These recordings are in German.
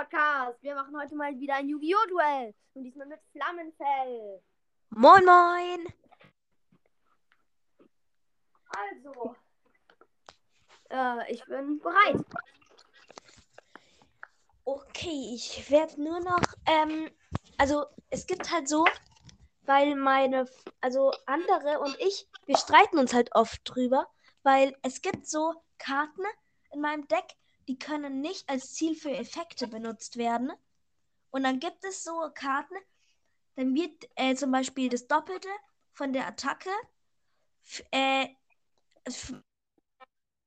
Podcast. Wir machen heute mal wieder ein Yu-Gi-Oh! Duell. Und diesmal mit Flammenfell. Moin, moin. Also, äh, ich bin bereit. Okay, ich werde nur noch, ähm, also es gibt halt so, weil meine, also andere und ich, wir streiten uns halt oft drüber, weil es gibt so Karten in meinem Deck, die können nicht als Ziel für Effekte benutzt werden. Und dann gibt es so Karten, dann wird äh, zum Beispiel das Doppelte von der Attacke äh,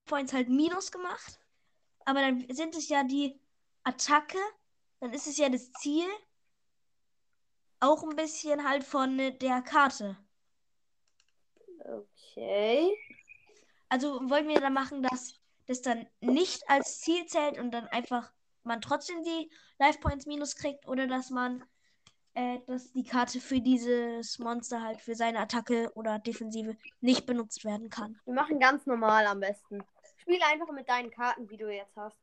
Points halt Minus gemacht. Aber dann sind es ja die Attacke, dann ist es ja das Ziel auch ein bisschen halt von der Karte. Okay. Also wollen wir dann machen, dass das dann nicht als Ziel zählt und dann einfach man trotzdem die Life Points minus kriegt oder dass man äh, dass die Karte für dieses Monster halt für seine Attacke oder Defensive nicht benutzt werden kann. Wir machen ganz normal am besten. Spiel einfach mit deinen Karten, wie du jetzt hast.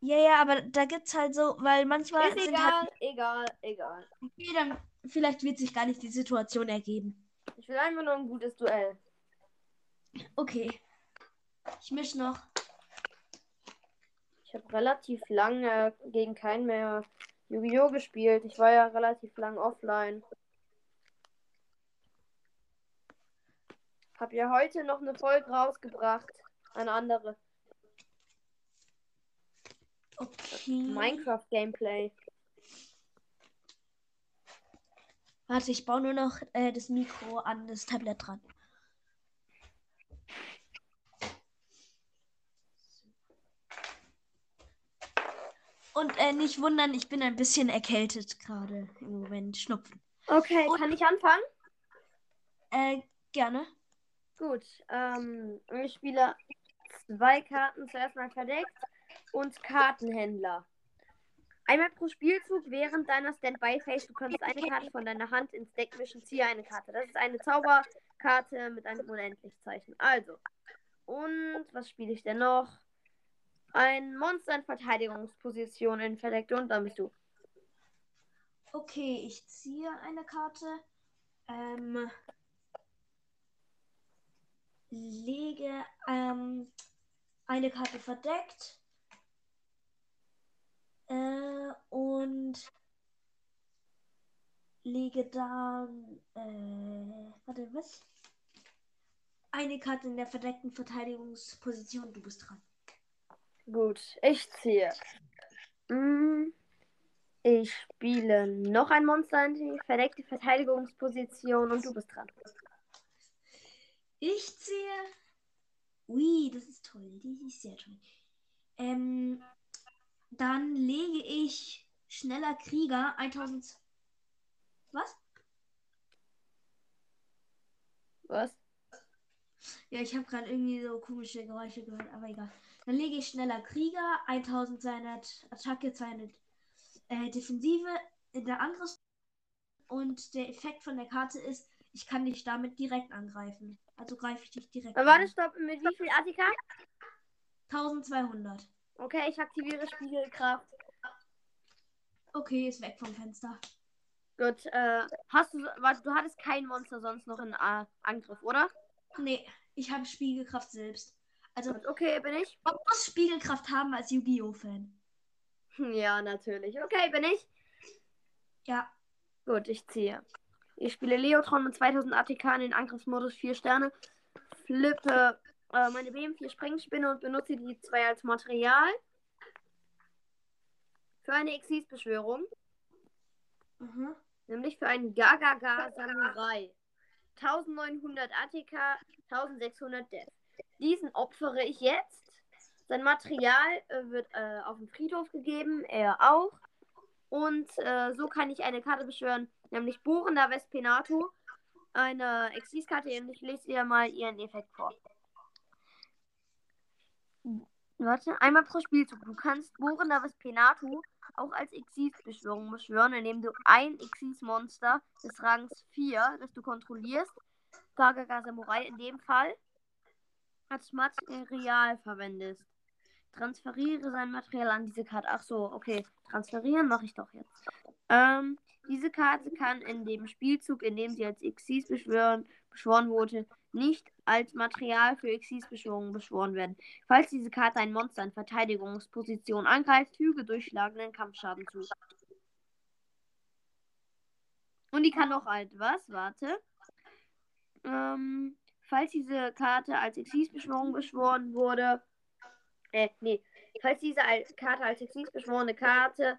Ja, ja, aber da gibt's halt so, weil manchmal Ist sind egal, halt egal, egal. okay, dann vielleicht wird sich gar nicht die Situation ergeben. Ich will einfach nur ein gutes Duell. Okay. Ich misch noch. Ich habe relativ lange gegen keinen mehr Yu-Gi-Oh! gespielt. Ich war ja relativ lang offline. Hab ja heute noch eine Folge rausgebracht. Eine andere. Okay. Minecraft-Gameplay. Warte, ich baue nur noch äh, das Mikro an das Tablet dran. Und äh, nicht wundern, ich bin ein bisschen erkältet gerade im Moment. Schnupfen. Okay, Und- kann ich anfangen? Äh, gerne. Gut. Ähm, ich spiele zwei Karten zuerst mal verdeckt und Kartenhändler. Einmal pro Spielzug während deiner Standby-Phase. Du kannst eine Karte von deiner Hand ins Deck mischen. Ziehe eine Karte. Das ist eine Zauberkarte mit einem Unendlichzeichen. Also. Und was spiele ich denn noch? Ein Monster in Verteidigungsposition in verdeckt und dann bist du. Okay, ich ziehe eine Karte. Ähm, lege ähm, eine Karte verdeckt. Äh, und lege dann. Äh, warte, was? Eine Karte in der verdeckten Verteidigungsposition. Du bist dran. Gut, ich ziehe. Mm, Ich spiele noch ein Monster in die verdeckte Verteidigungsposition und du bist dran. Ich ziehe. Ui, das ist toll. Das ist sehr toll. Ähm, dann lege ich schneller Krieger 1000. Was? Was? Ja, ich habe gerade irgendwie so komische Geräusche gehört, aber egal. Dann lege ich schneller Krieger 1200 Attacke, 200 äh, Defensive in der Angriffs. Und der Effekt von der Karte ist, ich kann dich damit direkt angreifen. Also greife ich dich direkt Äh, an. Warte, stopp. Mit wie viel Attika? 1200. Okay, ich aktiviere Spiegelkraft. Okay, ist weg vom Fenster. Gut, äh, hast du, warte, du hattest kein Monster sonst noch in äh, Angriff, oder? Nee, ich habe Spiegelkraft selbst. Also, okay, bin ich? man muss Spiegelkraft haben als Yu-Gi-Oh!-Fan. Ja, natürlich. Okay, bin ich? Ja, Gut, ich ziehe. Ich spiele Leotron mit 2000 ATK in den Angriffsmodus 4 Sterne. Flippe äh, meine BM4 Sprengspinne und benutze die zwei als Material. Für eine Exis-Beschwörung. mhm. Nämlich für einen Gagaga Samurai. 1900 ATK, 1600 Death. Diesen opfere ich jetzt. Sein Material äh, wird äh, auf den Friedhof gegeben, er auch. Und äh, so kann ich eine Karte beschwören, nämlich Bohrender Vespenato. Eine Exis-Karte ich lese dir mal ihren Effekt vor. Warte, einmal pro Spielzug. Du kannst Bohrender Vespenato auch als Exis-Beschwörung beschwören, indem du ein Exis-Monster des Rangs 4, das du kontrollierst, Gagaga Samurai in dem Fall, als Material verwendest. Transferiere sein Material an diese Karte. Ach so, okay. Transferieren mache ich doch jetzt. Ähm, diese Karte kann in dem Spielzug, in dem sie als Xyz beschwören, beschworen wurde, nicht als Material für Xyz-Beschwörungen beschworen werden. Falls diese Karte ein Monster in Verteidigungsposition angreift, füge durchschlagenden Kampfschaden zu. Und die kann noch halt was? Warte. Ähm, falls diese Karte als Exis-Beschwörung beschworen wurde. Äh, nee. Falls diese Karte als Exis beschworene Karte,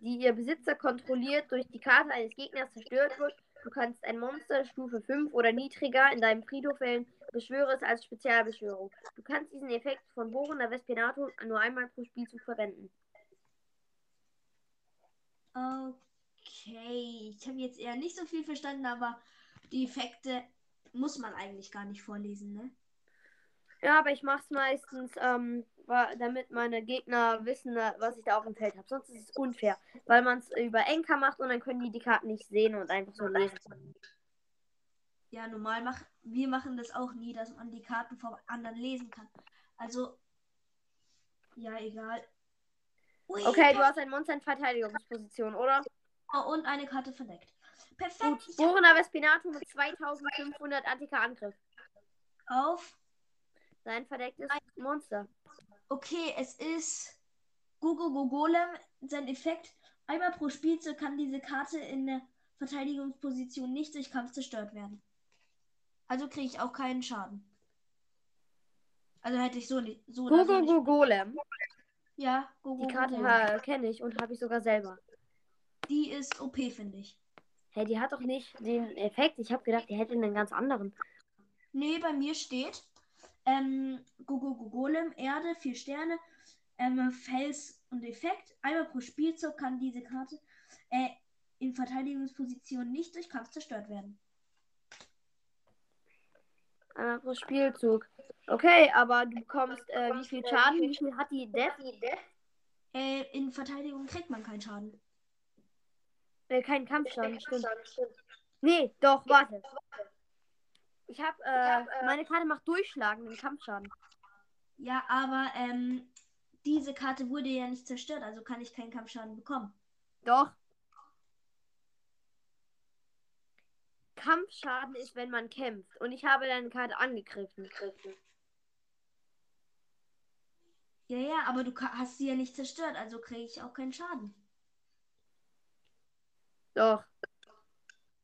die ihr Besitzer kontrolliert, durch die Karte eines Gegners zerstört wird, du kannst ein Monster Stufe 5 oder niedriger in deinem Friedhof wählen, beschwöre es als Spezialbeschwörung. Du kannst diesen Effekt von Borona Vespinato nur einmal pro Spielzug verwenden. Okay, ich habe jetzt eher nicht so viel verstanden, aber die Effekte muss man eigentlich gar nicht vorlesen, ne? Ja, aber ich mache es meistens, ähm, damit meine Gegner wissen, äh, was ich da auf dem Feld habe. Sonst ist es unfair, weil man es über Enker macht und dann können die die Karten nicht sehen und einfach so lesen. Ja, normal machen wir machen das auch nie, dass man die Karten vom anderen lesen kann. Also ja, egal. Ui, okay, du hast ein Monster in Verteidigungsposition, oder? Oh, und eine Karte verdeckt. Perfekt. Gut. Borona Vespinato mit 2500 Antika-Angriff. Auf? Sein verdecktes Monster. Okay, es ist Gogo Golem. Sein Effekt. Einmal pro Spielzug kann diese Karte in der Verteidigungsposition nicht durch Kampf zerstört werden. Also kriege ich auch keinen Schaden. Also hätte ich so nicht. So Gogo so Golem. Ja, Gogo Die Karte kenne ich und habe ich sogar selber. Die ist OP, finde ich. Hey, die hat doch nicht den Effekt. Ich habe gedacht, die hätte einen ganz anderen. Nee, bei mir steht ähm, Golem, Erde, vier Sterne, ähm, Fels und Effekt. Einmal pro Spielzug kann diese Karte äh, in Verteidigungsposition nicht durch Kampf zerstört werden. Einmal pro Spielzug. Okay, aber du bekommst äh, wie viel Schaden? Wie viel hat die Death? Äh, in Verteidigung kriegt man keinen Schaden. Äh, kein Kampfschaden, stimmt. Nee, doch, warte. Ich hab, äh, meine Karte macht durchschlagenden Kampfschaden. Ja, aber ähm, diese Karte wurde ja nicht zerstört, also kann ich keinen Kampfschaden bekommen. Doch. Kampfschaden ist, wenn man kämpft. Und ich habe deine Karte angegriffen. Ja, ja, aber du hast sie ja nicht zerstört, also kriege ich auch keinen Schaden. Doch.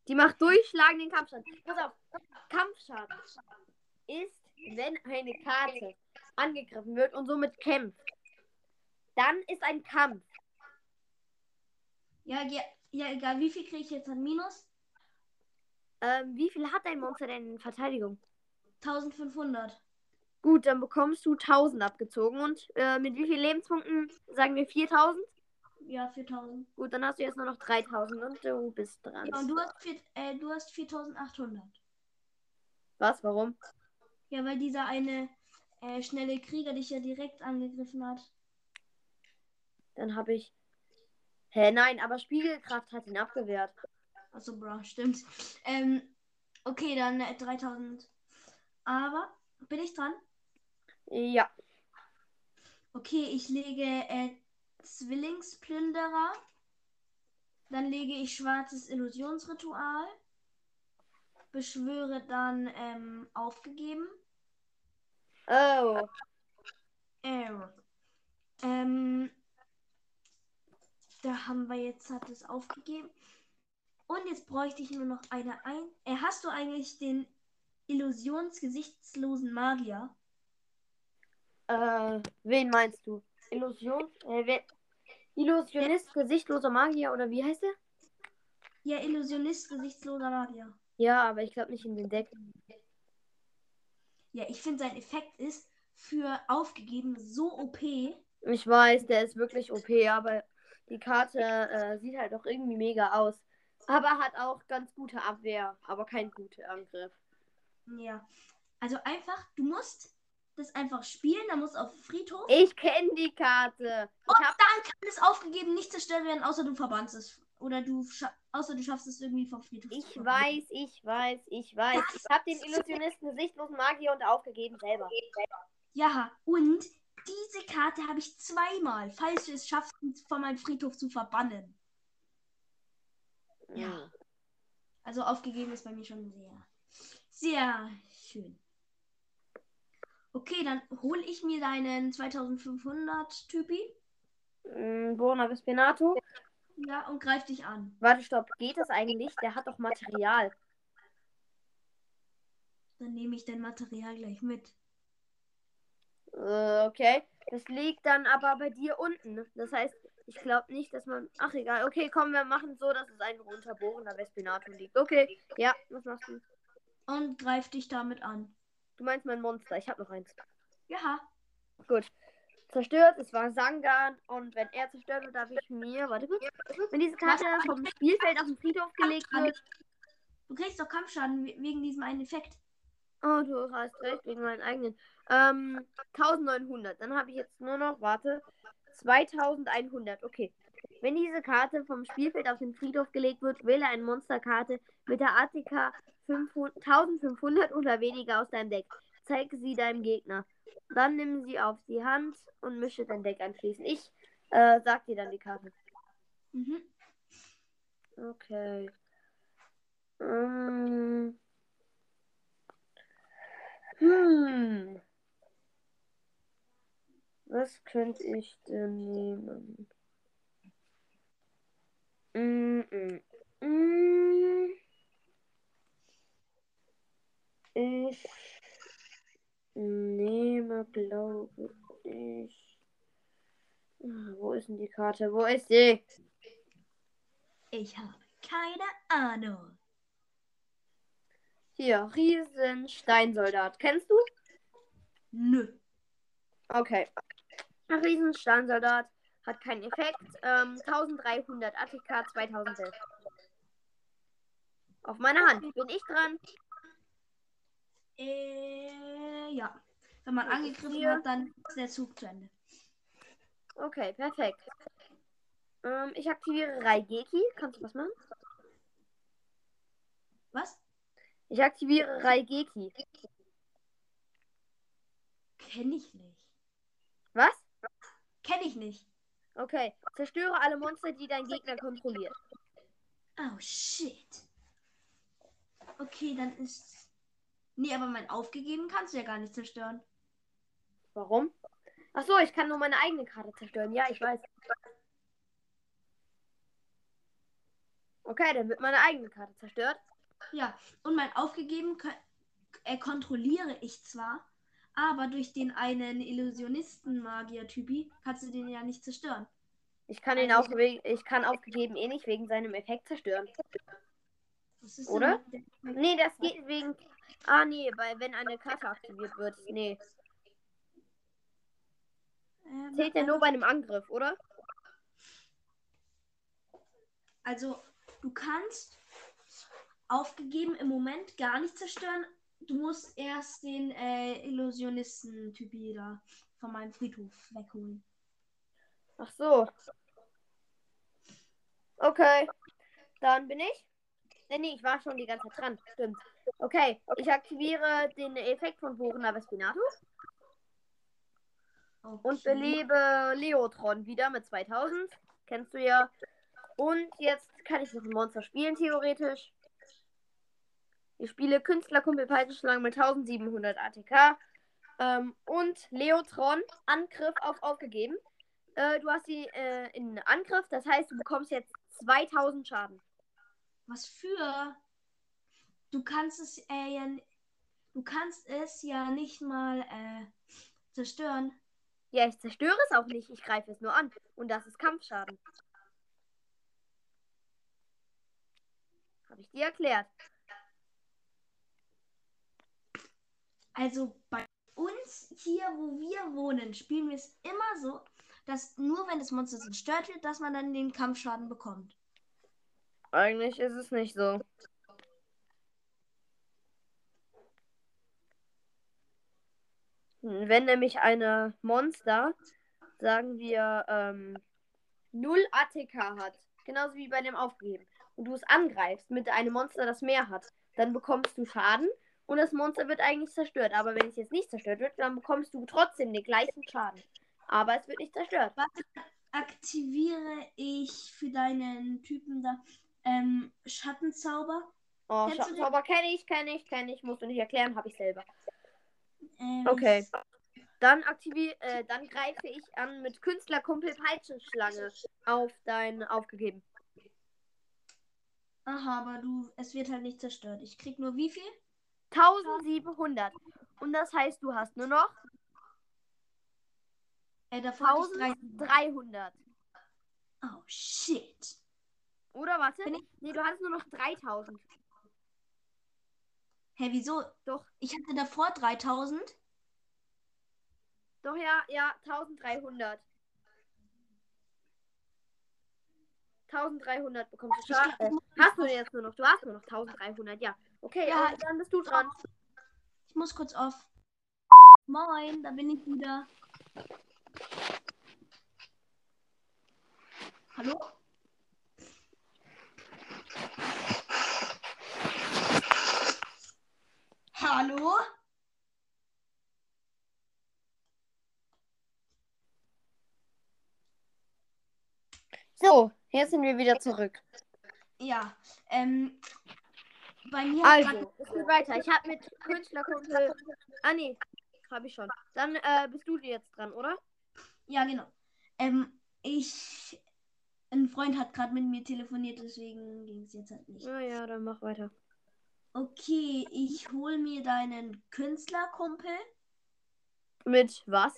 Die macht durchschlagenden Kampfschaden. Pass auf. Kampfschaden ist, wenn eine Karte angegriffen wird und somit kämpft. Dann ist ein Kampf. Ja, ja, ja egal. Wie viel kriege ich jetzt an Minus? Ähm, wie viel hat dein Monster denn in Verteidigung? 1500. Gut, dann bekommst du 1000 abgezogen. Und äh, mit wie vielen Lebenspunkten sagen wir 4000? Ja, 4000. Gut, dann hast du jetzt nur noch 3000 und du bist dran. Ja, und du hast, vier, äh, du hast 4800. Was? Warum? Ja, weil dieser eine äh, schnelle Krieger dich ja direkt angegriffen hat. Dann habe ich. Hä, nein, aber Spiegelkraft hat ihn abgewehrt. Achso, bro, stimmt. Ähm, okay, dann äh, 3000. Aber, bin ich dran? Ja. Okay, ich lege äh, Zwillingsplünderer. Dann lege ich schwarzes Illusionsritual. Beschwöre dann ähm, aufgegeben. Oh. Oh. Ähm, da haben wir jetzt, hat es aufgegeben. Und jetzt bräuchte ich nur noch eine ein. Äh, hast du eigentlich den illusionsgesichtslosen Magier? Äh, wen meinst du? Illusion? Äh, wer, Illusionist, gesichtloser Magier oder wie heißt er? Ja, Illusionist, gesichtsloser Magier. Ja, aber ich glaube nicht in den Deck. Ja, ich finde sein Effekt ist für aufgegeben so OP. Ich weiß, der ist wirklich OP, aber die Karte äh, sieht halt auch irgendwie mega aus. Aber hat auch ganz gute Abwehr, aber kein guter Angriff. Ja. Also einfach, du musst das einfach spielen, dann muss auf Friedhof. Ich kenne die Karte. Und hab... dann kann es aufgegeben nicht zerstört werden, außer du verbannst es. Oder du außer du schaffst es irgendwie vom Friedhof. Ich weiß, ich weiß, ich weiß. Das ich habe den Illusionisten sichtlosen Magier und aufgegeben selber. Ja, und diese Karte habe ich zweimal, falls du es schaffst, von meinem Friedhof zu verbannen. Ja. Hm. Also aufgegeben ist bei mir schon sehr, sehr schön. Okay, dann hole ich mir deinen 2500 Typi. Mm, Vespinato. Ja, und greif dich an. Warte, stopp. Geht das eigentlich? Der hat doch Material. Dann nehme ich dein Material gleich mit. Äh, okay. Das liegt dann aber bei dir unten. Das heißt, ich glaube nicht, dass man. Ach, egal. Okay, komm, wir machen so, dass es einfach unter Bona Vespinato liegt. Okay. Ja, was machst du? Und greif dich damit an. Du meinst mein Monster. Ich habe noch eins. Ja. Gut. Zerstört, es war Sangan und wenn er zerstört wird, darf ich mir, warte kurz, wenn diese Karte vom Spielfeld auf den Friedhof gelegt wird, Du kriegst doch Kampfschaden we- wegen diesem einen Effekt. oh, du hast recht, wegen meinen eigenen, ähm, 1900, dann habe ich jetzt nur noch, warte, 2100, okay. Wenn diese Karte vom Spielfeld auf den Friedhof gelegt wird, wähle eine Monsterkarte mit der ATK 500 1500 oder weniger aus deinem Deck. Zeige sie deinem Gegner. Dann nimm sie auf die Hand und mische dein Deck anschließend. Ich äh, sag dir dann die Karte. Mhm. Okay. Ähm. Hm. Was könnte ich denn nehmen? Mm, mm, mm. Ich nehme, glaube ich. Ah, Wo ist denn die Karte? Wo ist sie? Ich habe keine Ahnung. Hier, Riesensteinsoldat. Kennst du? Nö. Okay. Ein Riesensteinsoldat hat keinen Effekt. Ähm, 1300 ATK 2011. Auf meiner Hand. Bin ich dran? Äh, ja. Wenn man angegriffen hier. hat, dann ist der Zug zu Ende. Okay, perfekt. Ähm, ich aktiviere Raigeki. Kannst du was machen? Was? Ich aktiviere Raigeki. Kenn ich nicht. Was? Kenn ich nicht. Okay. Zerstöre alle Monster, die dein Gegner kontrolliert. Oh, shit. Okay, dann ist. Nee, aber mein aufgegeben kannst du ja gar nicht zerstören. Warum? Ach so, ich kann nur meine eigene Karte zerstören. Ja, ich weiß. Okay, dann wird meine eigene Karte zerstört. Ja, und mein aufgegeben äh, kontrolliere ich zwar, aber durch den einen Illusionisten-Magier-Typi kannst du den ja nicht zerstören. Ich kann ihn auch wegen, ich kann aufgegeben eh nicht wegen seinem Effekt zerstören. Oder? Nee, das geht wegen. Ah nee, weil wenn eine Karte aktiviert wird. Nee. Ähm, Zählt ja nur bei einem Angriff, oder? Also, du kannst aufgegeben im Moment gar nicht zerstören. Du musst erst den äh, Illusionisten-Typi da von meinem Friedhof wegholen. Ach so. Okay. Dann bin ich. Nee, nee, ich war schon die ganze Zeit dran. Stimmt. Okay, ich aktiviere den Effekt von Borna Vespinato und Okay. belebe Leotron wieder mit 2000. Kennst du ja. Und jetzt kann ich noch ein Monster spielen, theoretisch. Ich spiele Künstlerkumpel Peitschenschlangen mit 1700 ATK. Ähm, und Leotron, Angriff auf aufgegeben. Äh, du hast sie äh, in Angriff, das heißt, du bekommst jetzt 2000 Schaden. Was für? Du kannst es äh, ja, du kannst es ja nicht mal äh, zerstören. Ja, ich zerstöre es auch nicht, ich greife es nur an. Und das ist Kampfschaden. Habe ich dir erklärt. Also bei uns hier, wo wir wohnen, spielen wir es immer so, dass nur wenn das Monster zerstört wird, dass man dann den Kampfschaden bekommt. Eigentlich ist es nicht so. Wenn nämlich eine Monster, sagen wir, ähm, 0 ATK hat, genauso wie bei dem aufgegeben, und du es angreifst mit einem Monster, das mehr hat, dann bekommst du Schaden und das Monster wird eigentlich zerstört. Aber wenn es jetzt nicht zerstört wird, dann bekommst du trotzdem den gleichen Schaden. Aber es wird nicht zerstört. Was aktiviere ich für deinen Typen da? Ähm, Schattenzauber? Oh? Schattenzauber kenne ich, kenne ich, kenne ich. Musst du nicht erklären, habe ich selber. Ähm, Okay. Dann aktiviere, äh, dann greife ich an mit Künstlerkumpel Peitschenschlange auf dein aufgegeben. Aha, aber du, es wird halt nicht zerstört. Ich krieg nur wie viel? 1700. Und das heißt, du hast nur noch Äh, davor hatte ich drei. 1300. Oh, shit. Oder warte? Nee, du hattest nur noch 3000. Hä, wieso? Doch. Ich hatte davor 3000. Doch ja, ja, 1300. 1300 bekommst du Äh, hast du jetzt nur noch? Du hast nur noch 1300, ja. Okay, Ja. äh, dann bist du dran. Ich muss kurz auf. Moin, da bin ich wieder. Hallo? Hallo? So, jetzt sind wir wieder zurück. Ja, ähm, bei mir Also, es geht weiter. Ich habe mit Künstlerkumpel. Ah, nee, habe ich schon. Dann äh, bist du jetzt dran, oder? Ja, genau. Ähm, ich. Ein Freund hat gerade mit mir telefoniert, deswegen ging es jetzt halt nicht. Ja, ja, dann mach weiter. Okay, ich hol mir deinen Künstlerkumpel Mit was?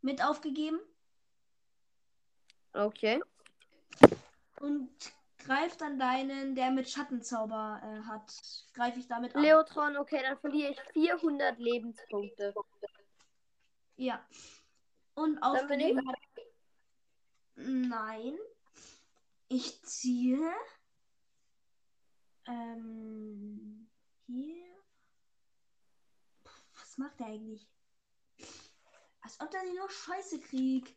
mit aufgegeben Okay. und greif dann deinen, der mit Schattenzauber äh, hat. Greife ich damit an. Leotron, okay, dann verliere ich 400 Lebenspunkte. Ja. Und Dann bin aufgegeben hat. Nein. Ich ziehe. Ähm. Hier. Puh, Was macht er eigentlich? Als ob der sich nur Scheiße kriegt.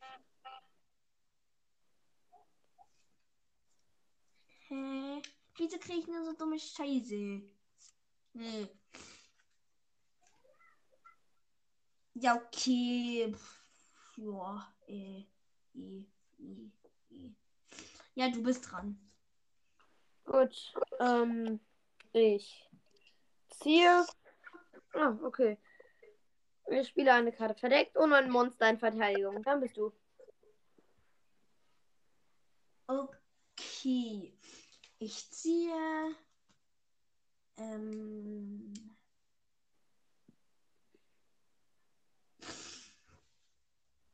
Hä? Wieso kriege ich nur so dumme Scheiße? Hm. Ja, okay. Pff, Ja, äh, äh, äh, äh. Ja, du bist dran. Gut. Ähm, ich ziehe. Ah, okay. Ich spiele eine Karte verdeckt und ein Monster in Verteidigung. Dann bist du. Okay. Ich ziehe. Ähm.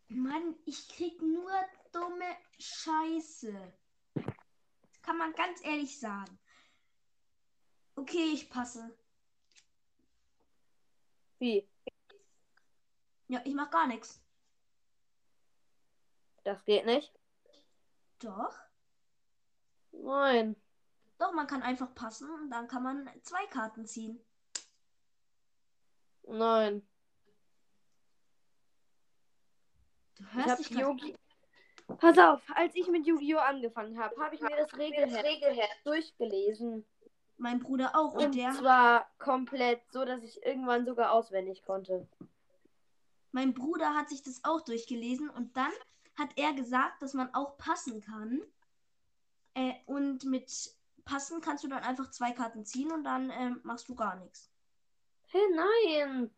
Mann, ich krieg nur dumme Scheiße. Kann man ganz ehrlich sagen. Okay, ich passe. Wie? Ja, ich mach gar nichts. Das geht nicht. Doch. Nein. Doch, man kann einfach passen und dann kann man zwei Karten ziehen. Nein. Du hörst dich Yu Pass auf, als ich mit Yu-Gi-Oh! angefangen habe, habe ich mir das Regelheft durchgelesen. Mein Bruder auch. Und, Und der, zwar komplett so, dass ich irgendwann sogar auswendig konnte. mein Bruder hat sich das auch durchgelesen und dann hat er gesagt, dass man auch passen kann. Äh, und mit passen kannst du dann einfach zwei Karten ziehen und dann ähm, machst du gar nichts. Hä, nein.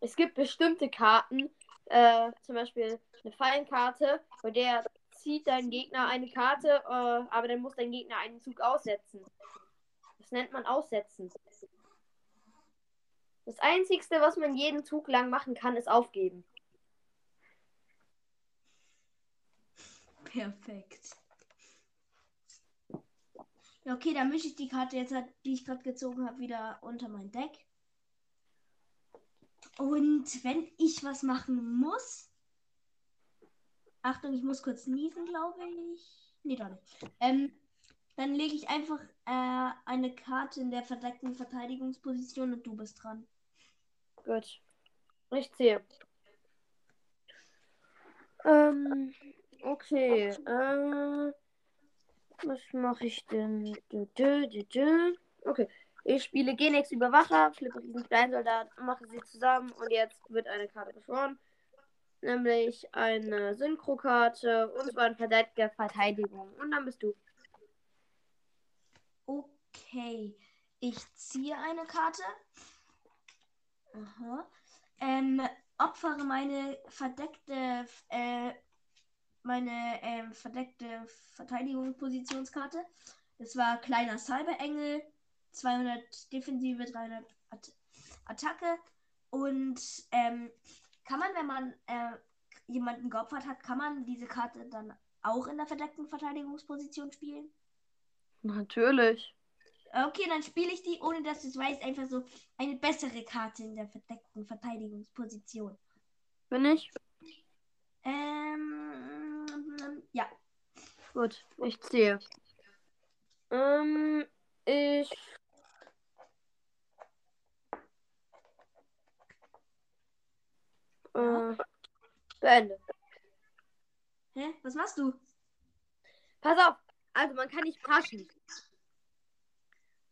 Es gibt bestimmte Karten, äh, zum Beispiel eine Fallenkarte, bei der zieht dein Gegner eine Karte, äh, aber dann muss dein Gegner einen Zug aussetzen. Das nennt man Aussetzen. Das Einzigste, was man jeden Zug lang machen kann, ist aufgeben. Perfekt. Okay, dann mische ich die Karte jetzt, halt, die ich gerade gezogen habe, wieder unter mein Deck. Und wenn ich was machen muss. Achtung, ich muss kurz niesen, glaube ich. Nee, doch nicht. Ähm, dann lege ich einfach äh, eine Karte in der verdeckten Verteidigungsposition und du bist dran. Gut. Ich zähle. Ähm, okay. Äh, was mache ich denn? Okay. Ich spiele Genex Überwacher, flippe diesen Steinsoldat, mache sie zusammen und jetzt wird eine Karte beschworen. Nämlich eine Synchro-Karte und zwar ein verdeckter Verteidigung. Und dann bist du. Okay. Ich ziehe eine Karte. Aha. Ähm, opfere meine verdeckte, äh, meine ähm, verdeckte Verteidigungspositionskarte. Das war kleiner Cyberengel, 200 Defensive, 300 At Attacke. Und ähm, kann man, wenn man äh, jemanden geopfert hat, kann man diese Karte dann auch in der verdeckten Verteidigungsposition spielen? Natürlich. Okay, dann spiele ich die, ohne dass du es weißt, einfach so eine bessere Karte in der verdeckten Verteidigungsposition. Bin ich? Ähm, ja. Gut, ich ziehe. Ähm, ich. Äh, beende. Hä? Was machst du? Pass auf, also man kann nicht paschen.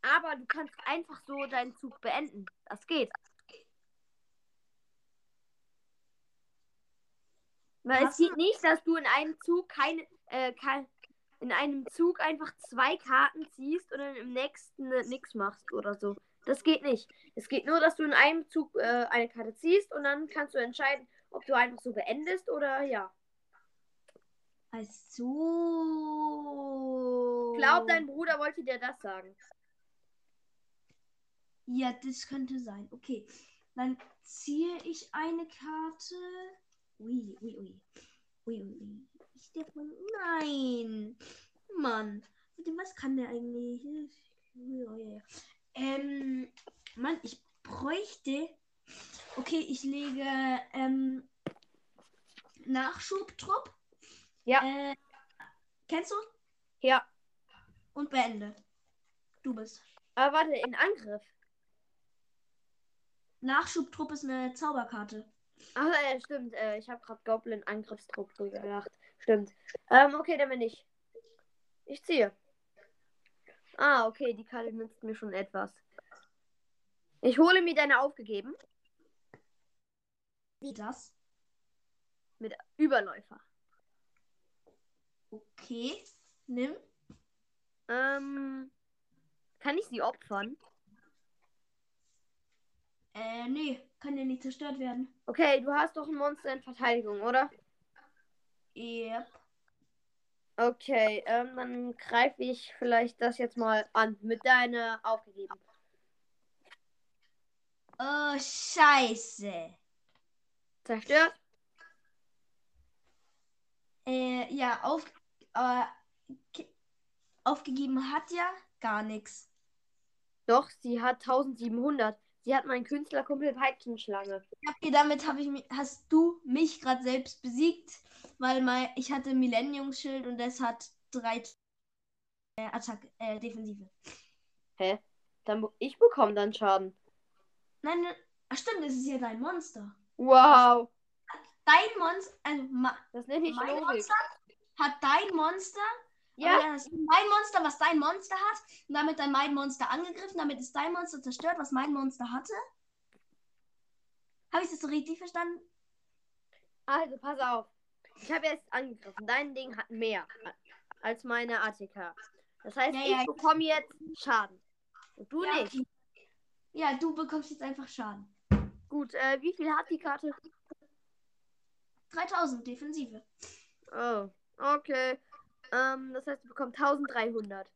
Aber du kannst einfach so deinen Zug beenden. Das geht. Weil es Passen? geht nicht, dass du in einem Zug keine, äh, kein, in einem Zug einfach zwei Karten ziehst und dann im nächsten äh, nichts machst oder so. Das geht nicht. Es geht nur, dass du in einem Zug äh, eine Karte ziehst und dann kannst du entscheiden, ob du einfach so beendest oder ja. Ach so. Ich glaube, dein Bruder wollte dir das sagen. Ja, das könnte sein. Okay. Dann ziehe ich eine Karte. Ui, ui, ui. Ui, ui. Ich darf mal. Nein. Mann. Was kann der eigentlich? Ja, ja, ja. Ähm, Mann, ich bräuchte. Okay, ich lege ähm, Nachschubtrupp. Ja. Äh, kennst du? Ja. Und beende. Du bist. Aber warte, in Angriff. Nachschubtrupp ist eine Zauberkarte. Ach, äh, stimmt. Äh, ich habe gerade Goblin-Angriffstrupp gedacht. Stimmt. Ähm, okay, dann bin ich. Ich ziehe. Ah, okay, die Karte nützt mir schon etwas. Ich hole mir deine aufgegeben Wie das? mit Überläufer. Okay. Nimm. Ähm, kann ich sie opfern? Äh, nee, kann ja nicht zerstört werden. Okay, du hast doch ein Monster in Verteidigung, oder? Yep. Okay, ähm, dann greife ich vielleicht das jetzt mal an mit deiner aufgegeben. Oh, scheiße. Zerstört? Äh, ja, auf, äh, aufgegeben hat ja gar nichts. Doch, sie hat 1700. Sie hat meinen Künstlerkumpel Peitschenschlange. Okay, damit habe ich mi- hast du mich gerade selbst besiegt, weil mein, ich hatte Millenniumsschild und das hat drei äh, Attacke, äh, Defensive. Hä? Dann ich bekomme dann Schaden. Nein, nein, ach stimmt, das ist ja dein Monster. Wow. Dein Monster, also ma, Das nenne ich mein Logik. Monster hat dein Monster Ja, mein Monster, was dein Monster hat. Und damit dann mein Monster angegriffen. Damit ist dein Monster zerstört, was mein Monster hatte. Habe ich das so richtig verstanden? also pass auf. Ich habe jetzt angegriffen. Dein Ding hat mehr als meine ATK. Das heißt, Ja, ich bekomme jetzt Schaden. Und du ja, nicht. Ja, du bekommst jetzt einfach Schaden. Gut, äh, wie viel hat die Karte? 3000 Defensive. Oh, okay. Ähm, das heißt, du bekommst 1300.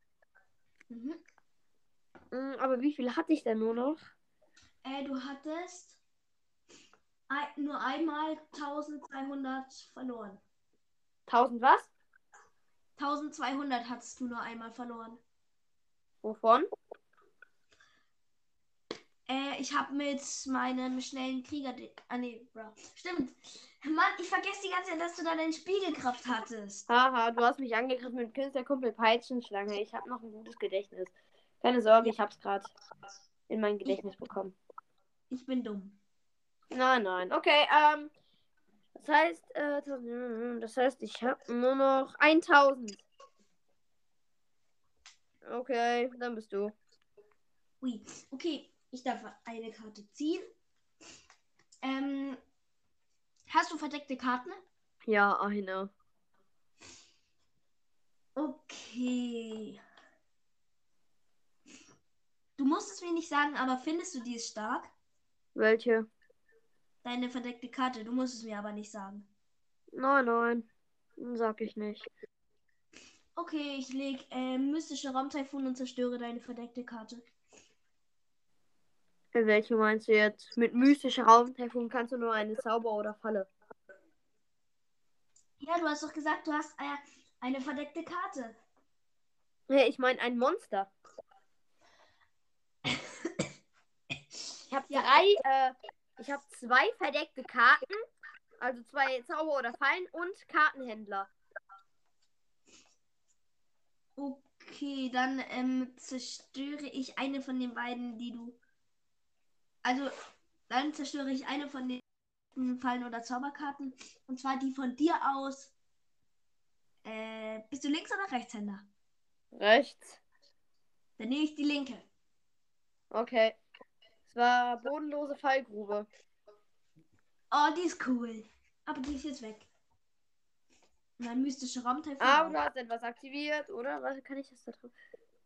Mhm. Mm, aber wie viel hatte ich denn nur noch? Äh, du hattest ein, nur einmal 1200 verloren. 1000 was? 1200 hattest du nur einmal verloren. Wovon? Äh, ich habe mit meinem schnellen Krieger. Ah, nee, bro. Stimmt. Mann, ich vergesse die ganze Zeit, dass du da deine Spiegelkraft hattest. Haha, du hast mich angegriffen mit Künstlerkumpel Peitschenschlange. Ich habe noch ein gutes Gedächtnis. Keine Sorge, ich habe es gerade in mein Gedächtnis bekommen. Ich bin dumm. Nein, nein. Okay, ähm. Das heißt, äh, das heißt, ich habe nur noch 1000. Okay, dann bist du. Ui. Okay, ich darf eine Karte ziehen. Ähm, hast du verdeckte Karten? Ja, eine. Okay. Du musst es mir nicht sagen, aber findest du die ist stark? Welche? Deine verdeckte Karte, du musst es mir aber nicht sagen. Nein, nein. Sag ich nicht. Okay, ich leg äh, mystische Raumtaifun und zerstöre deine verdeckte Karte. Welche meinst du jetzt? Mit mystischer Raumtaifun kannst du nur eine Zauber oder Falle. Ja, du hast doch gesagt, du hast äh, eine verdeckte Karte. Nee, ich meine ein Monster. Ich habe Ja. drei, äh, ich habe zwei verdeckte Karten, also zwei Zauber oder Fallen und Kartenhändler. Okay, dann ähm, zerstöre ich eine von den beiden, die du. Also, dann zerstöre ich eine von den Fallen- oder Zauberkarten. Und zwar die von dir aus. Äh, bist du Links- oder Rechtshänder? Rechts. Dann nehme ich die linke. Okay. Es war bodenlose Fallgrube. Oh, die ist cool. Aber die ist jetzt weg. Und dann mystische Raumteil. Aber du hast etwas aktiviert, oder? Was kann ich das da drauf?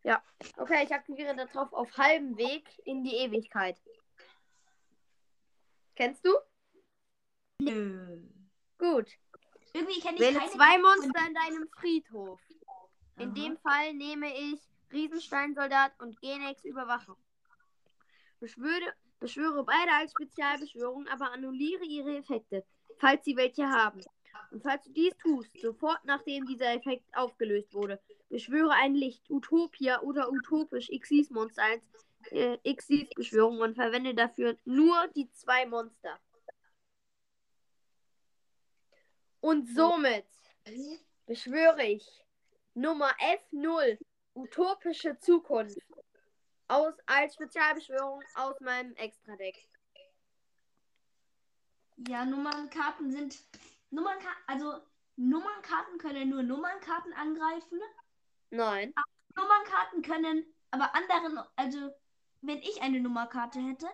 Ja. Okay, ich aktiviere da drauf auf halbem Weg in die Ewigkeit. Kennst du? Nö. Gut. Irgendwie kenne ich Wähle keine. zwei Monster in deinem Friedhof. In Aha. dem Fall nehme ich Riesensteinsoldat und Genex Überwachung. Beschwöre, beschwöre beide als Spezialbeschwörung, aber annulliere ihre Effekte, falls sie welche haben. Und falls du dies tust, sofort nachdem dieser Effekt aufgelöst wurde, beschwöre ein Licht, Utopia oder utopisch Xyz-Monster als äh, Xyz-Beschwörung und verwende dafür nur die zwei Monster. Und somit beschwöre ich Nummer F0, utopische Zukunft, aus, als Spezialbeschwörung aus meinem Extra-Deck. Ja, Nummernkarten sind. Nummernkarten, also Nummernkarten können nur Nummernkarten angreifen. Nein. Nummernkarten können aber andere, also wenn ich eine Nummernkarte hätte,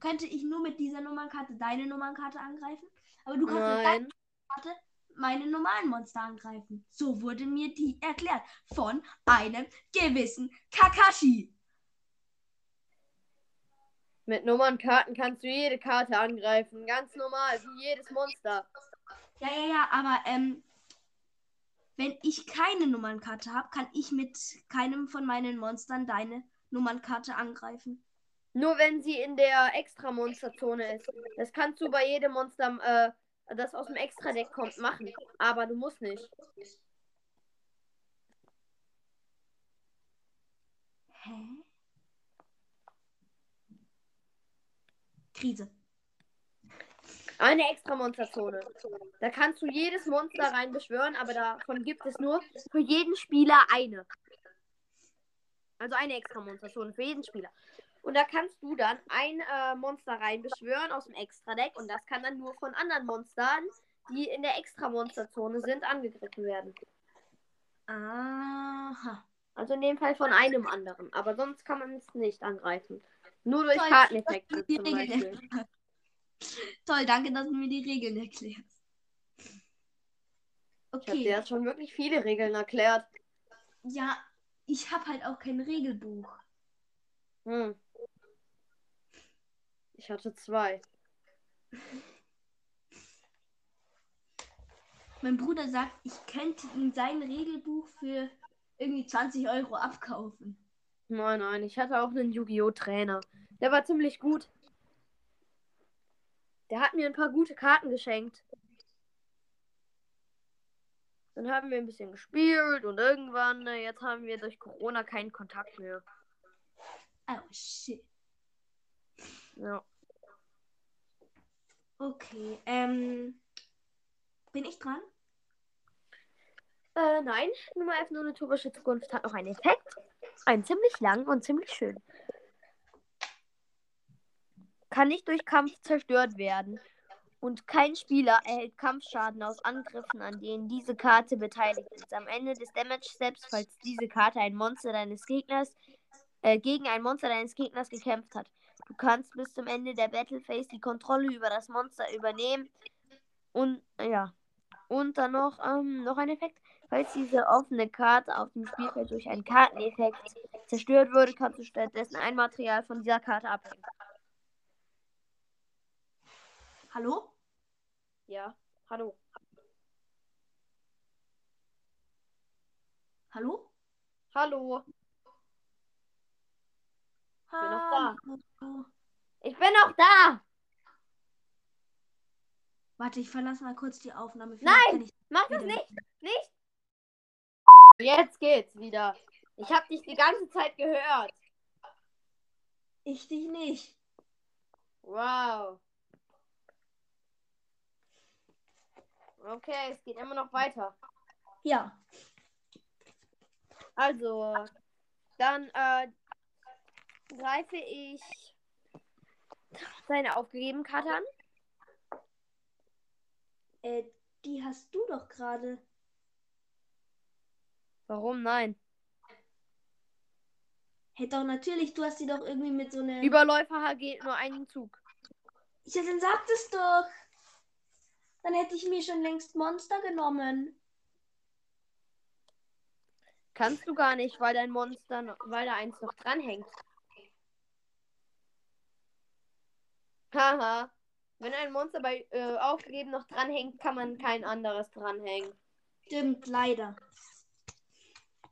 könnte ich nur mit dieser Nummernkarte deine Nummernkarte angreifen. Aber du kannst mit deiner Nein. Karte meine normalen Monster angreifen. So wurde mir die erklärt von einem gewissen Kakashi. Mit Nummernkarten kannst du jede Karte angreifen. Ganz normal, wie jedes Monster. Ja, ja, ja, aber ähm, wenn ich keine Nummernkarte habe, kann ich mit keinem von meinen Monstern deine Nummernkarte angreifen. Nur wenn sie in der Extra-Monsterzone ist. Das kannst du bei jedem Monster, äh, das aus dem Extra-Deck kommt, machen. Aber du musst nicht. Hä? Krise. Eine Extra-Monsterzone. Da kannst du jedes Monster rein beschwören, aber davon gibt es nur für jeden Spieler eine. Also eine Extra-Monsterzone für jeden Spieler. Und da kannst du dann ein äh, Monster rein beschwören aus dem Extra-Deck und das kann dann nur von anderen Monstern, die in der Extra-Monsterzone sind, angegriffen werden. Aha. Also in dem Fall von einem anderen. Aber sonst kann man es nicht angreifen. Nur durch Toll, Karteneffekte Die zum Regeln. Toll, danke, dass du mir die Regeln erklärst. Ich habe dir Okay. jetzt schon wirklich viele Regeln erklärt. Ja, ich habe halt auch kein Regelbuch. Hm. Ich hatte zwei. Mein Bruder sagt, ich könnte ihm sein Regelbuch für irgendwie 20 Euro abkaufen. Nein, nein, ich hatte auch einen Yu-Gi-Oh! Trainer. Der war ziemlich gut. Der hat mir ein paar gute Karten geschenkt. Dann haben wir ein bisschen gespielt und irgendwann, äh, jetzt haben wir durch Corona keinen Kontakt mehr. Oh, shit. Ja. Okay, ähm. Bin ich dran? Äh, nein, Nummer F, nur eine turbische Zukunft hat noch einen Effekt. Einen ziemlich lang und ziemlich schön. Kann nicht durch Kampf zerstört werden. Und kein Spieler erhält Kampfschaden aus Angriffen, an denen diese Karte beteiligt ist. Am Ende des Damage Steps, falls diese Karte ein Monster deines Gegners äh, gegen ein Monster deines Gegners gekämpft hat. Du kannst bis zum Ende der Battle Phase die Kontrolle über das Monster übernehmen. Und ja. Und dann noch, ähm, noch ein Effekt. Falls diese offene Karte auf dem Spielfeld durch einen Karteneffekt zerstört würde, kannst du stattdessen ein Material von dieser Karte abhängen. Hallo? Ja, hallo. Hallo? Hallo. bin noch da. Ich bin noch da. Warte, ich verlasse mal kurz die Aufnahme. Nein! kann Ich... Mach das nicht. Nicht. Jetzt geht's wieder. Ich habe dich die ganze Zeit gehört. ich dich nicht. Wow. Okay, es geht immer noch weiter. Ja. Also, dann äh, greife ich seine aufgegebene Karte an. Äh, die hast du doch gerade. Warum nein? Hey, doch natürlich, du hast die doch irgendwie mit so einer. Überläufer geht nur einen Zug. Ja, dann sag es doch. Dann hätte ich mir schon längst Monster genommen. Kannst du gar nicht, weil dein Monster, noch, weil da eins noch dranhängt. Haha. Wenn ein Monster bei äh, aufgegeben noch dranhängt, kann man kein anderes dranhängen. Stimmt, leider.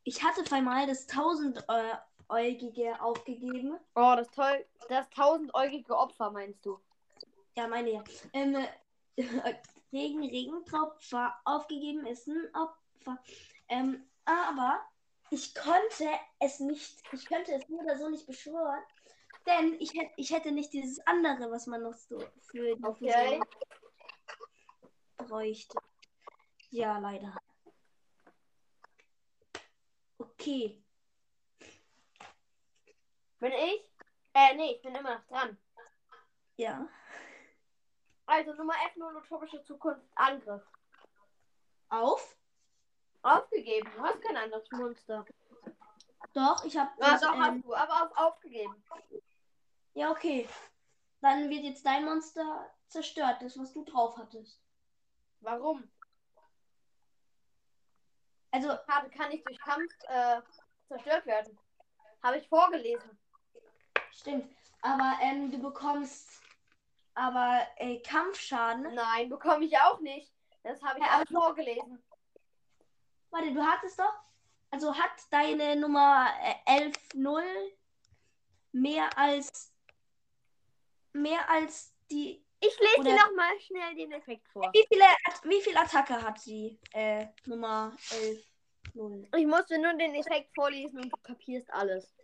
Ich hatte einmal das tausendäugige aufgegeben. Oh, das toll. Das tausendäugige Opfer meinst du? Ja, meine ja. Ähm, Regen, Regentropf war aufgegeben, ist ein Opfer. Ähm, aber ich konnte es nicht, ich könnte es nur oder so nicht beschwören, denn ich, hätt, ich hätte nicht dieses andere, was man noch so für die Okay. Bräuchte. Ja, leider. Okay. Bin ich? Äh, nee, ich bin immer noch dran. Ja. Also Nummer F, nur utopische Zukunft, Angriff. Auf? Aufgegeben. Du hast kein anderes Monster. Doch, ich habe. Ja, doch, ähm, hast du, aber auf, aufgegeben. ja, okay. Dann wird jetzt dein Monster zerstört, das, was du drauf hattest. Warum? Also, Karte kann nicht durch Kampf äh, zerstört werden. Habe ich vorgelesen. stimmt. Aber ähm, du bekommst aber äh, Kampfschaden. Nein, bekomme ich auch nicht. Das habe ich Ja, auch vorgelesen. Warte, du hattest doch. Also hat deine Nummer äh, 11.0 mehr als. Mehr als die. Ich lese Oder- dir noch mal schnell den Effekt vor. Wie viele wie viel Attacke hat sie? Äh, Nummer 11.0. Ich musste nur den Effekt vorlesen und du kapierst alles.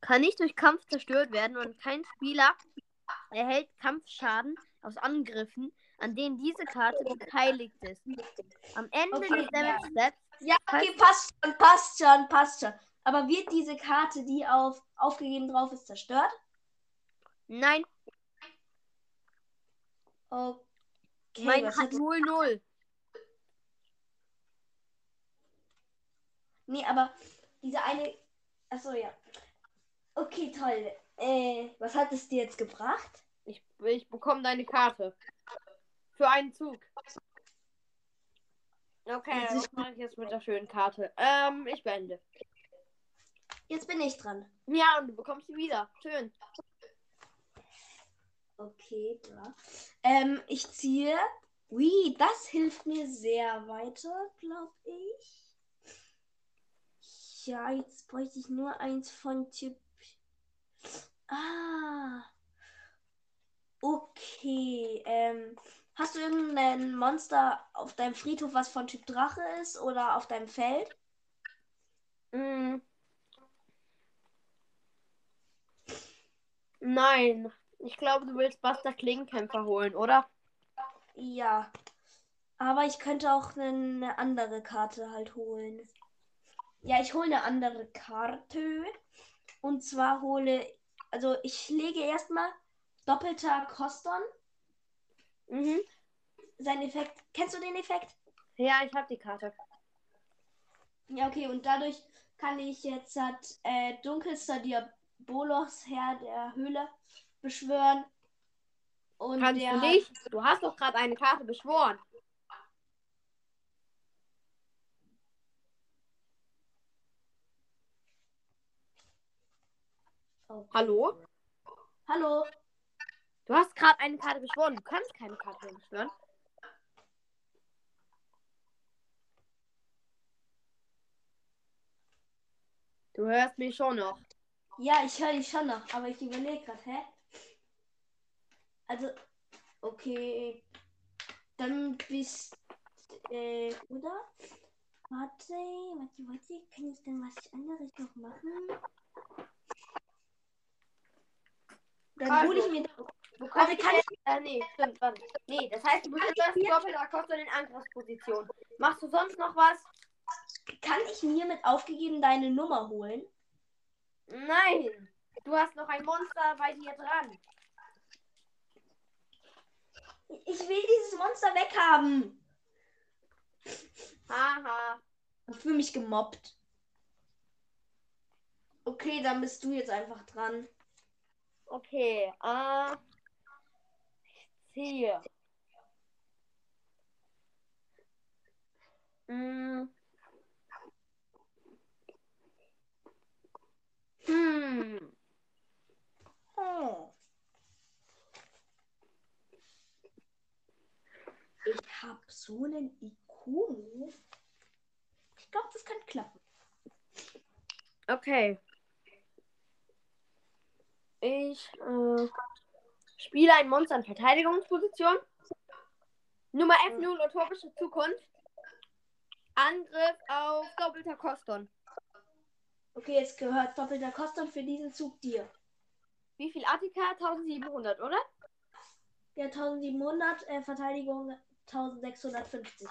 Kann nicht durch Kampf zerstört werden und kein Spieler erhält Kampfschaden aus Angriffen, an denen diese Karte beteiligt ist. Am Ende Okay, des Damage Steps Ja, okay, passt schon, passt schon, passt schon. Aber wird diese Karte, die auf aufgegeben drauf ist, zerstört? Nein, Okay. mein hat hat, 0-0. nee, aber diese eine. Achso, ja. Okay, toll. Äh, was hat es dir jetzt gebracht? Ich, ich bekomme deine Karte. Für einen Zug. Okay, was mache ich jetzt mit der schönen Karte? Ähm, ich beende. Jetzt bin ich dran. Ja, und du bekommst sie wieder. Schön. Okay, ja. Ähm, ich ziehe. Ui, das hilft mir sehr weiter, glaube ich. Ja, jetzt bräuchte ich nur eins von Typ. Ah. Okay. Ähm, hast du irgendein Monster auf deinem Friedhof, was von Typ Drache ist oder auf deinem Feld? Mm. Nein. Ich glaube, du willst Buster Klingenkämpfer holen, oder? Ja. Aber ich könnte auch eine andere Karte halt holen. Ja, ich hole eine andere Karte. Und zwar hole. Also ich lege erstmal doppelter Koston. Mhm. Sein Effekt. Kennst du den Effekt? Ja, ich habe die Karte. Ja, okay. Und dadurch kann ich jetzt hat, äh, dunkelster Diabolos Herr der Höhle beschwören. Und Kannst du hat- nicht? Du hast doch gerade eine Karte beschworen. Oh. Hallo? Hallo? Du hast gerade eine Karte beschworen. Du kannst keine Karte beschwören. Du hörst mich schon noch. Ja, ich höre dich schon noch, aber ich überlege gerade, hä? Also, okay. Dann bist. Äh, oder? Warte, warte, warte. Kann ich denn was anderes noch machen? Dann Also, hole ich mir. Bekomme Also ich kann jetzt, äh, nee, stimmt, warte. Nee, das heißt, du beschwörst doppelter Kosten in Angriffsposition. Machst du sonst noch was? Kann ich mir mit aufgegeben deine Nummer holen? Nein. Du hast noch ein Monster bei dir dran. Ich will dieses Monster weghaben. Haha. Ich fühle mich gemobbt. Okay, dann bist du jetzt einfach dran. Okay, äh. Ich ziehe. Hm. Hm. Oh. IQ. Ich glaube, das kann klappen. Okay. Ich äh, spiele ein Monster in Verteidigungsposition. Nummer F0 utopische Zukunft. Angriff auf doppelter Koston. Okay, jetzt gehört doppelter Kosten für diesen Zug dir. Wie viel Attika? 1700, oder? Ja, 1700, äh, Verteidigung 1650.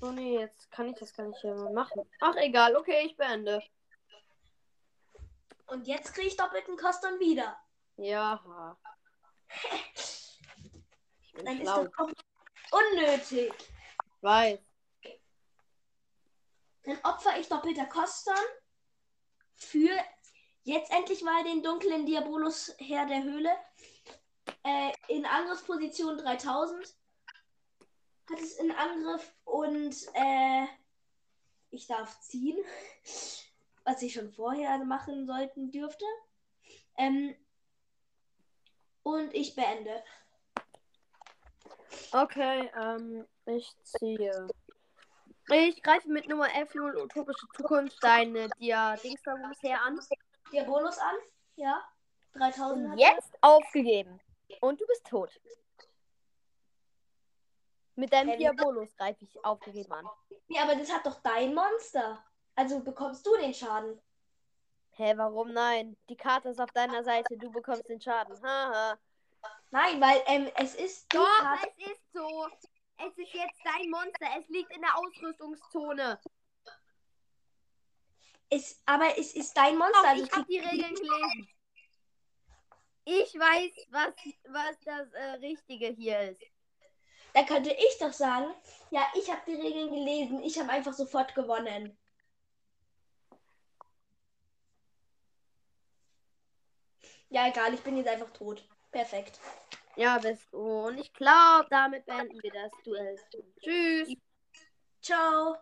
Oh nee, jetzt kann ich das gar nicht hier mal machen. Ach egal, okay, ich beende. Und jetzt kriege ich doppelten Kosten wieder. Ja. Dann ist das komplett unnötig. Weiß. Dann opfer ich doppelter Kosten für jetzt endlich mal den dunklen Diabolus Herr der Höhle. Äh, in Angriffsposition 3000. Hat es in Angriff und äh, ich darf ziehen. Was ich schon vorher machen sollten dürfte. Ähm, und ich beende. Okay, ähm, ich ziehe. Ich greife mit Nummer F0 utopische Zukunft deine dia Dingsdabums her an. Diabolus an. Ja. 3000 Und hat jetzt aufgegeben. Und du bist tot. Mit deinem Ähm, Diabolus greife ich aufgegeben an. Ja, aber das hat doch dein Monster. Also bekommst du den Schaden. Hä, warum nein? Die Karte ist auf deiner Seite, du bekommst den Schaden. Haha. Nein, weil ähm, es ist die Doch, Karte. es ist so. Es ist jetzt dein Monster. Es liegt in der Ausrüstungszone. Es, aber es ist dein Monster. Doch, Also ich habe die Regeln gelesen. Ich weiß, was, was das äh, Richtige hier ist. Da könnte ich doch sagen, ja, ich habe die Regeln gelesen. Ich habe einfach sofort gewonnen. Ja, egal, ich bin jetzt einfach tot. Perfekt. Ja, bist du. Und ich glaube, damit beenden wir das Duell. Tschüss. Ciao.